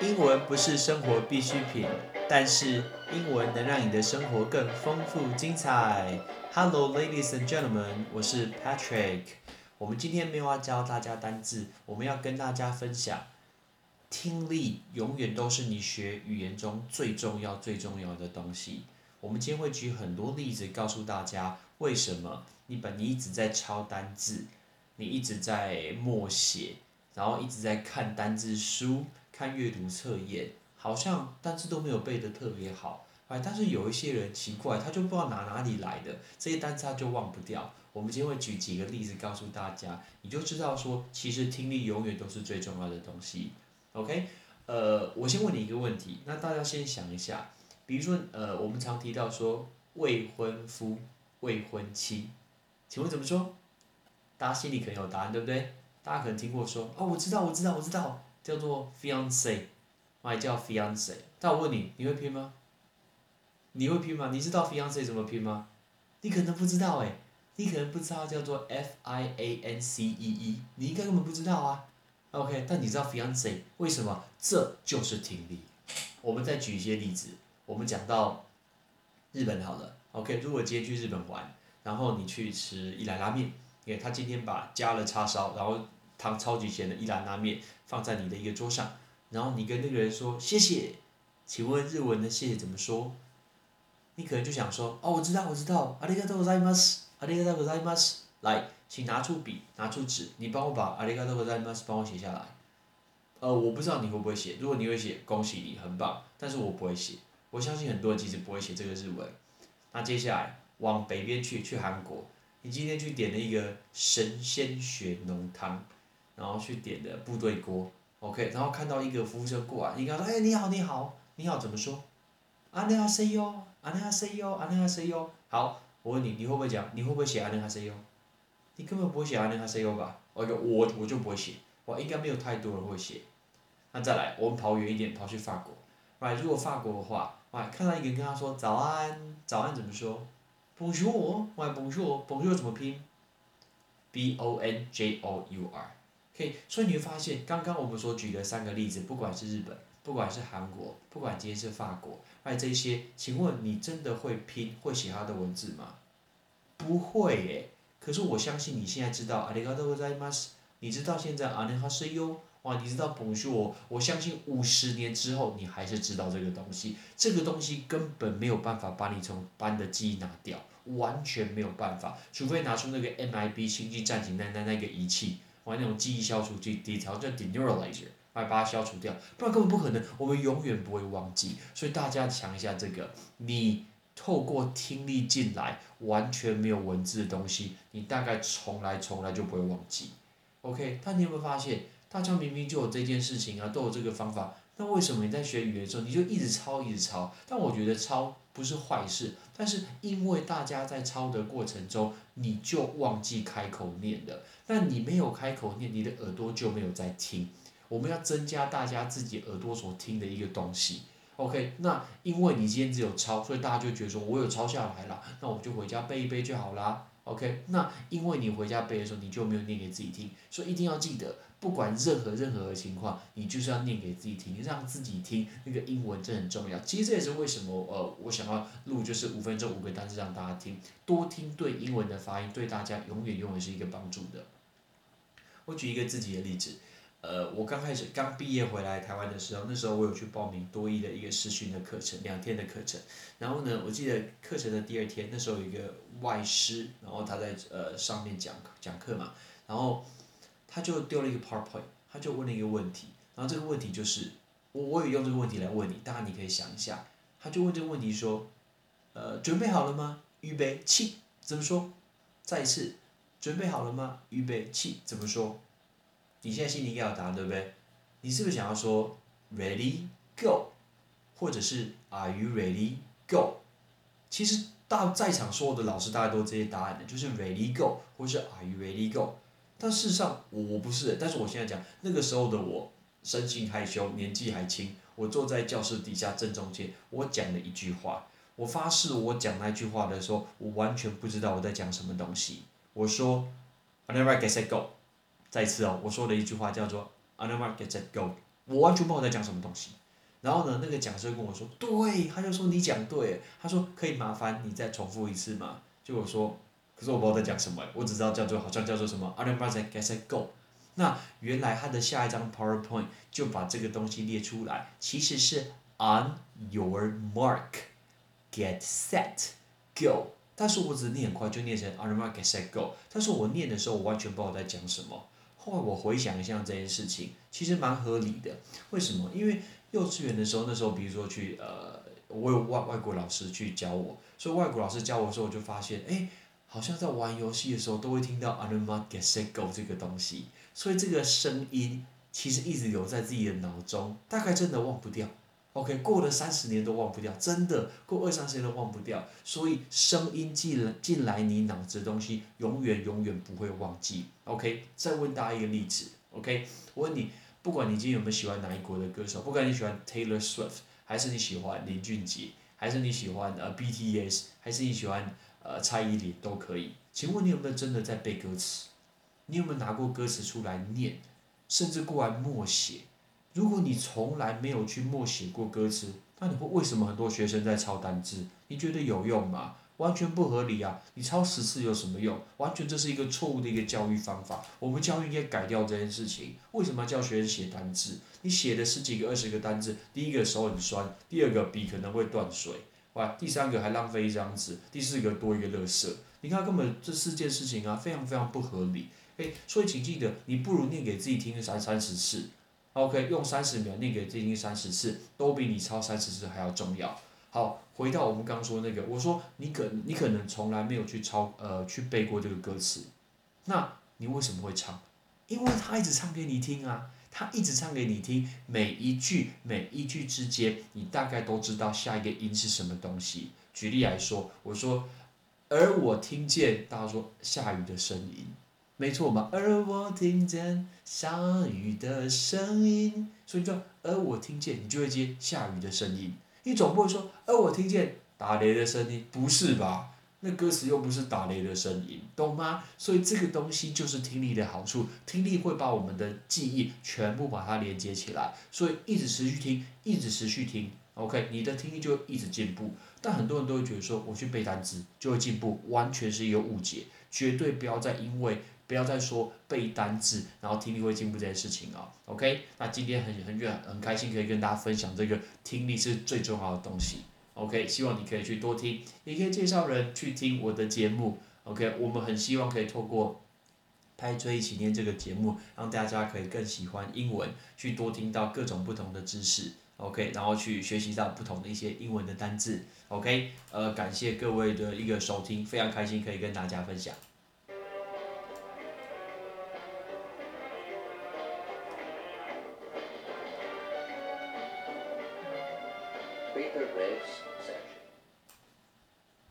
英文不是生活必需品，但是英文能让你的生活更丰富精彩。Hello, ladies and gentlemen，我是 Patrick。我们今天没有要教大家单字，我们要跟大家分享，听力永远都是你学语言中最重要、最重要的东西。我们今天会举很多例子，告诉大家为什么你本你一直在抄单字，你一直在默写，然后一直在看单字书。看阅读测验，好像单词都没有背得特别好，哎，但是有一些人奇怪，他就不知道哪哪里来的这些单词他就忘不掉。我们今天会举几个例子告诉大家，你就知道说，其实听力永远都是最重要的东西。OK，呃，我先问你一个问题，那大家先想一下，比如说，呃，我们常提到说未婚夫、未婚妻，请问怎么说？大家心里可能有答案，对不对？大家可能听过说，哦，我知道，我知道，我知道。叫做 fiance，还叫 fiance。但我问你，你会拼吗？你会拼吗？你知道 fiance 怎么拼吗？你可能不知道哎，你可能不知道叫做 f i a n c e e，你应该根本不知道啊。OK，但你知道 fiance 为什么？这就是听力。我们再举一些例子，我们讲到日本好了。OK，如果今天去日本玩，然后你去吃一兰拉面，因为他今天把加了叉烧，然后。汤超级咸的一兰拉面放在你的一个桌上，然后你跟那个人说谢谢，请问日文的谢谢怎么说？你可能就想说哦，我知道，我知道，ありがとうございます，ありがとうございます。来，请拿出笔，拿出纸，你帮我把ありがとうございます帮我写下来。呃，我不知道你会不会写，如果你会写，恭喜你，很棒。但是我不会写，我相信很多人其实不会写这个日文。那接下来往北边去，去韩国，你今天去点了一个神仙血浓汤。然后去点的部队锅，OK，然后看到一个服务生过来，你跟他说：“哎，你好，你好，你好，怎么说？”阿尼哈塞哟，阿尼哈塞哟，阿尼哈塞哟。好，我问你，你会不会讲？你会不会写阿尼哈塞哟？你根本不会写阿尼哈塞哟吧？OK，我我就不会写，我应该没有太多人会写。那再来，我们跑远一点，跑去法国。Right，如果法国的话，Right，看到一个人跟他说早安，早安怎么说？Bonjour，Right，Bonjour，Bonjour 怎么拼？B O N J O U R。所以你会发现，刚刚我们所举的三个例子，不管是日本，不管是韩国，不管今天是法国，哎，这些，请问你真的会拼会写他的文字吗？不会诶。可是我相信你现在知道阿里嘎多ございます，你知道现在阿尼哈塞哟，哇，你知道 Bonjour，我相信五十年之后你还是知道这个东西，这个东西根本没有办法把你从班的记忆拿掉，完全没有办法，除非拿出那个 MIB 星际战警那那那个仪器。 玩那种记忆消除器，第一条叫 deneuralizer，来把它消除掉，不然根本不可能，我们永远不会忘记。所以大家想一下这个，你透过听力进来，完全没有文字的东西，你大概从来从来就不会忘记。OK，但你有没有发现，大家明明就有这件事情啊，都有这个方法，那为什么你在学语言的时候，你就一直抄一直抄？但我觉得抄不是坏事，但是因为大家在抄的过程中，你就忘记开口念了。但你没有开口念，你的耳朵就没有在听。我们要增加大家自己耳朵所听的一个东西。OK，那因为你今天只有抄，所以大家就觉得说我有抄下来了，那我就回家背一背就好啦。OK，那因为你回家背的时候，你就没有念给自己听，所以一定要记得。不管任何任何的情况，你就是要念给自己听，让自己听那个英文，这很重要。其实这也是为什么呃，我想要录就是五分钟五个单词让大家听，多听对英文的发音，对大家永远永远是一个帮助的。我举一个自己的例子，呃，我刚开始刚毕业回来台湾的时候，那时候我有去报名多益的一个实训的课程，两天的课程。然后呢，我记得课程的第二天，那时候有一个外师，然后他在呃上面讲讲课嘛，然后。他就丢了一个 PowerPoint，他就问了一个问题，然后这个问题就是我我也用这个问题来问你，当然你可以想一下，他就问这个问题说，呃，准备好了吗？预备起，怎么说？再一次，准备好了吗？预备起，怎么说？你现在心里应该有答案，对不对？你是不是想要说 Ready Go，或者是 Are you ready Go？其实大在场所有的老师大家都这些答案的，就是 Ready Go，或是 Are you ready Go？但事实上我不是，但是我现在讲那个时候的我，生性害羞，年纪还轻，我坐在教室底下正中间，我讲了一句话，我发誓我讲那句话的时候，我完全不知道我在讲什么东西。我说，I never get set go，再次哦，我说的一句话叫做 I never get set go，我完全不知道在讲什么东西。然后呢，那个讲师跟我说，对，他就说你讲对，他说可以麻烦你再重复一次吗？就我说，可是我不知道在讲什么，我只知道叫做好像叫做什么 u n d e r m a r k get set, go。那原来他的下一张 PowerPoint 就把这个东西列出来，其实是 On your mark, get set, go。但是我只念很快，就念成 On your mark, get set, go。但是我念的时候，我完全不知道在讲什么。后来我回想一下这件事情，其实蛮合理的。为什么？因为幼稚园的时候，那时候比如说去呃，我有外外国老师去教我，所以外国老师教我的时候，我就发现，哎，好像在玩游戏的时候都会听到 “anima g e s e g o 这个东西，所以这个声音其实一直留在自己的脑中，大概真的忘不掉。OK，过了三十年都忘不掉，真的过二三十年都忘不掉。所以声音进了进来你脑子的东西，永远永远不会忘记。OK，再问大家一个例子。OK，我问你，不管你今天有没有喜欢哪一国的歌手，不管你喜欢 Taylor Swift，还是你喜欢林俊杰，还是你喜欢呃 BTS，还是你喜欢呃蔡依林都可以。请问你有没有真的在背歌词？你有没有拿过歌词出来念，甚至过来默写？如果你从来没有去默写过歌词，那你会为什么很多学生在抄单字？你觉得有用吗？完全不合理啊！你抄十次有什么用？完全这是一个错误的一个教育方法。我们教育应该改掉这件事情。为什么要教学生写单字？你写的十几个、二十个单字，第一个手很酸，第二个笔可能会断水，哇！第三个还浪费一张纸，第四个多一个垃圾。你看，根本这四件事情啊，非常非常不合理。诶，所以请记得，你不如念给自己听三三十次。OK，用三十秒念给自己听三十次，都比你抄三十次还要重要。好，回到我们刚说那个，我说你可你可能从来没有去抄呃去背过这个歌词，那你为什么会唱？因为他一直唱给你听啊，他一直唱给你听，每一句每一句之间，你大概都知道下一个音是什么东西。举例来说，我说，而我听见大家说下雨的声音。没错嘛，而我听见下雨的声音，所以就而我听见，你就会接下雨的声音。你总不会说，而我听见打雷的声音，不是吧？那歌词又不是打雷的声音，懂吗？所以这个东西就是听力的好处，听力会把我们的记忆全部把它连接起来，所以一直持续听，一直持续听，OK，你的听力就一直进步。但很多人都会觉得说，我去背单词就会进步，完全是一个误解，绝对不要再因为。不要再说背单字，然后听力会进步这件事情啊，OK？那今天很很很很开心可以跟大家分享这个听力是最重要的东西，OK？希望你可以去多听，也可以介绍人去听我的节目，OK？我们很希望可以透过拍追一起念这个节目，让大家可以更喜欢英文，去多听到各种不同的知识，OK？然后去学习到不同的一些英文的单字，OK？呃，感谢各位的一个收听，非常开心可以跟大家分享。